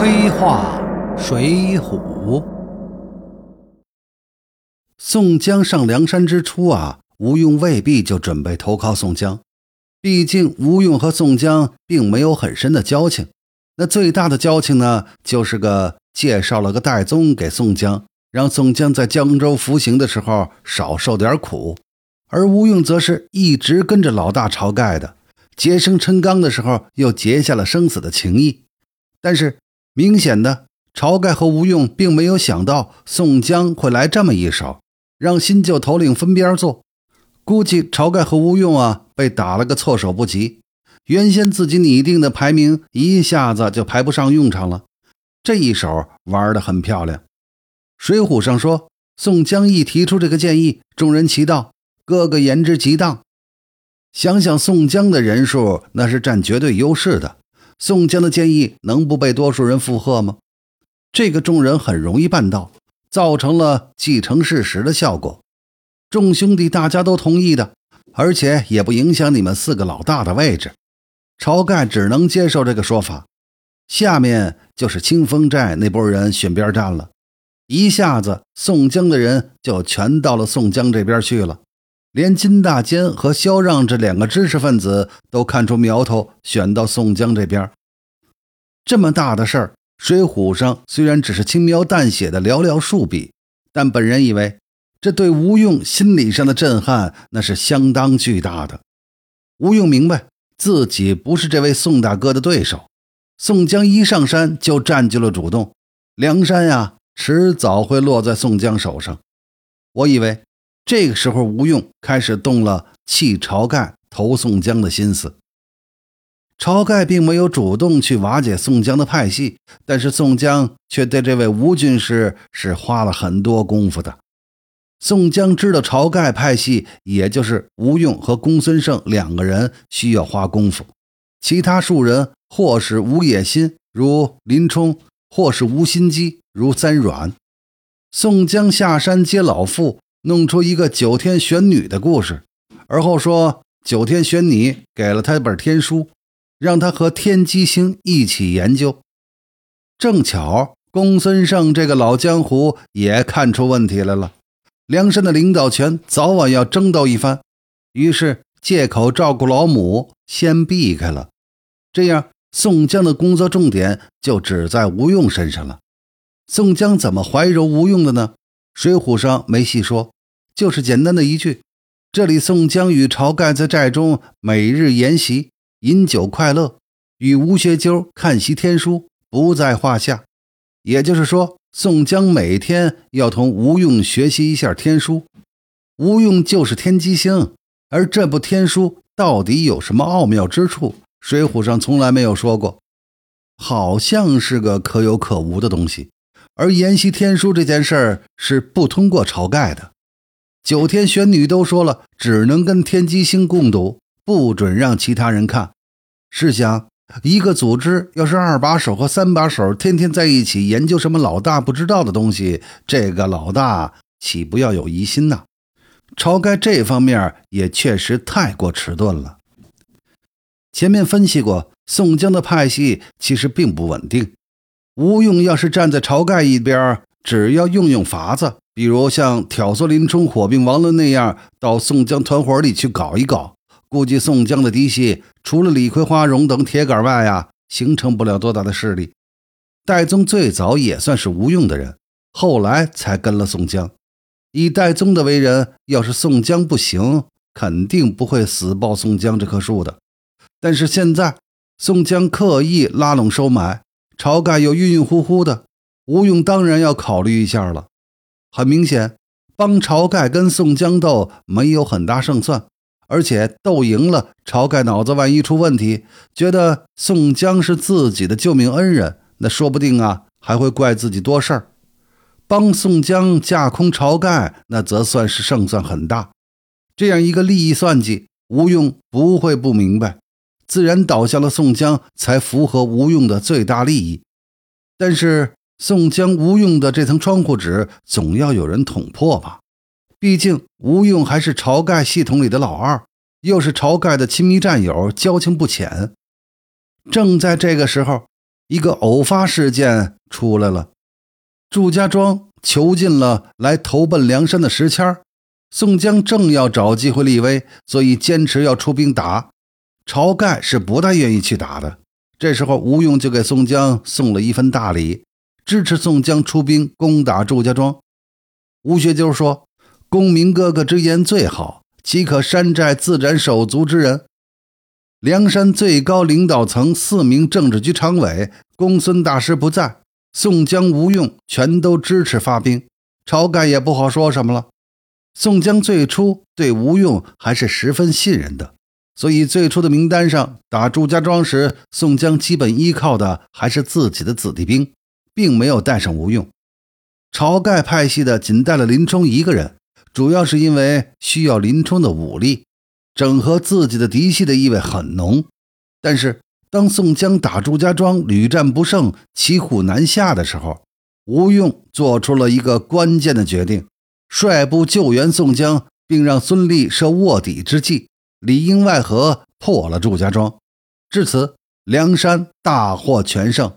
黑话水浒。宋江上梁山之初啊，吴用未必就准备投靠宋江，毕竟吴用和宋江并没有很深的交情。那最大的交情呢，就是个介绍了个戴宗给宋江，让宋江在江州服刑的时候少受点苦。而吴用则是一直跟着老大晁盖的，结生辰纲的时候又结下了生死的情谊。但是明显的，晁盖和吴用并没有想到宋江会来这么一手。让新旧头领分边坐，估计晁盖和吴用啊被打了个措手不及。原先自己拟定的排名一下子就排不上用场了。这一手玩得很漂亮。水浒上说，宋江一提出这个建议，众人齐道：“哥哥言之极当。”想想宋江的人数，那是占绝对优势的。宋江的建议能不被多数人附和吗？这个众人很容易办到。造成了既成事实的效果，众兄弟大家都同意的，而且也不影响你们四个老大的位置。晁盖只能接受这个说法。下面就是清风寨那波人选边站了，一下子宋江的人就全到了宋江这边去了，连金大坚和萧让这两个知识分子都看出苗头，选到宋江这边。这么大的事儿。水浒上虽然只是轻描淡写的寥寥数笔，但本人以为这对吴用心理上的震撼那是相当巨大的。吴用明白自己不是这位宋大哥的对手，宋江一上山就占据了主动，梁山呀迟早会落在宋江手上。我以为这个时候吴用开始动了弃晁盖投宋江的心思。晁盖并没有主动去瓦解宋江的派系，但是宋江却对这位吴军师是花了很多功夫的。宋江知道晁盖派系，也就是吴用和公孙胜两个人需要花功夫，其他数人或是无野心，如林冲，或是无心机，如三阮。宋江下山接老妇，弄出一个九天玄女的故事，而后说九天玄女给了他一本天书。让他和天机星一起研究，正巧公孙胜这个老江湖也看出问题来了，梁山的领导权早晚要争斗一番，于是借口照顾老母，先避开了。这样，宋江的工作重点就只在吴用身上了。宋江怎么怀柔吴用的呢？水浒上没细说，就是简单的一句：这里宋江与晁盖在寨中每日研习。饮酒快乐，与吴学究看习天书不在话下。也就是说，宋江每天要同吴用学习一下天书。吴用就是天机星，而这部天书到底有什么奥妙之处？水浒上从来没有说过，好像是个可有可无的东西。而研习天书这件事儿是不通过晁盖的。九天玄女都说了，只能跟天机星共读。不准让其他人看。试想，一个组织要是二把手和三把手天天在一起研究什么老大不知道的东西，这个老大岂不要有疑心呐？晁盖这方面也确实太过迟钝了。前面分析过，宋江的派系其实并不稳定。吴用要是站在晁盖一边，只要用用法子，比如像挑唆林冲火并王伦那样，到宋江团伙里去搞一搞。估计宋江的嫡系除了李逵、花荣等铁杆外啊，形成不了多大的势力。戴宗最早也算是吴用的人，后来才跟了宋江。以戴宗的为人，要是宋江不行，肯定不会死抱宋江这棵树的。但是现在宋江刻意拉拢收买，晁盖又晕晕乎乎的，吴用当然要考虑一下了。很明显，帮晁盖跟宋江斗没有很大胜算。而且斗赢了，晁盖脑子万一出问题，觉得宋江是自己的救命恩人，那说不定啊还会怪自己多事儿。帮宋江架空晁盖，那则算是胜算很大。这样一个利益算计，吴用不会不明白，自然倒向了宋江，才符合吴用的最大利益。但是宋江、吴用的这层窗户纸，总要有人捅破吧。毕竟吴用还是晁盖系统里的老二，又是晁盖的亲密战友，交情不浅。正在这个时候，一个偶发事件出来了。祝家庄囚禁了来投奔梁山的石谦宋江正要找机会立威，所以坚持要出兵打。晁盖是不太愿意去打的。这时候，吴用就给宋江送了一份大礼，支持宋江出兵攻打祝家庄。吴学究说：“公明哥哥之言最好，岂可山寨自斩手足之人？”梁山最高领导层四名政治局常委，公孙大师不在，宋江、吴用全都支持发兵。晁盖也不好说什么了。宋江最初对吴用还是十分信任的。所以最初的名单上打祝家庄时，宋江基本依靠的还是自己的子弟兵，并没有带上吴用。晁盖派系的仅带了林冲一个人，主要是因为需要林冲的武力，整合自己的嫡系的意味很浓。但是当宋江打祝家庄屡战不胜、骑虎难下的时候，吴用做出了一个关键的决定，率部救援宋江，并让孙立设卧底之计。里应外合破了祝家庄，至此梁山大获全胜，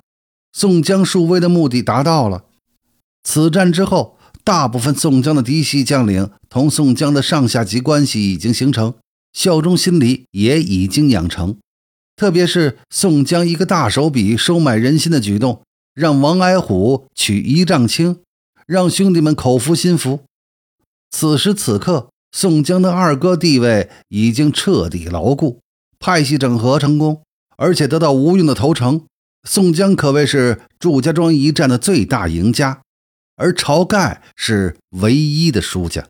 宋江树威的目的达到了。此战之后，大部分宋江的嫡系将领同宋江的上下级关系已经形成，效忠心理也已经养成。特别是宋江一个大手笔收买人心的举动，让王矮虎取一丈青，让兄弟们口服心服。此时此刻。宋江的二哥地位已经彻底牢固，派系整合成功，而且得到吴用的投诚，宋江可谓是祝家庄一战的最大赢家，而晁盖是唯一的输家。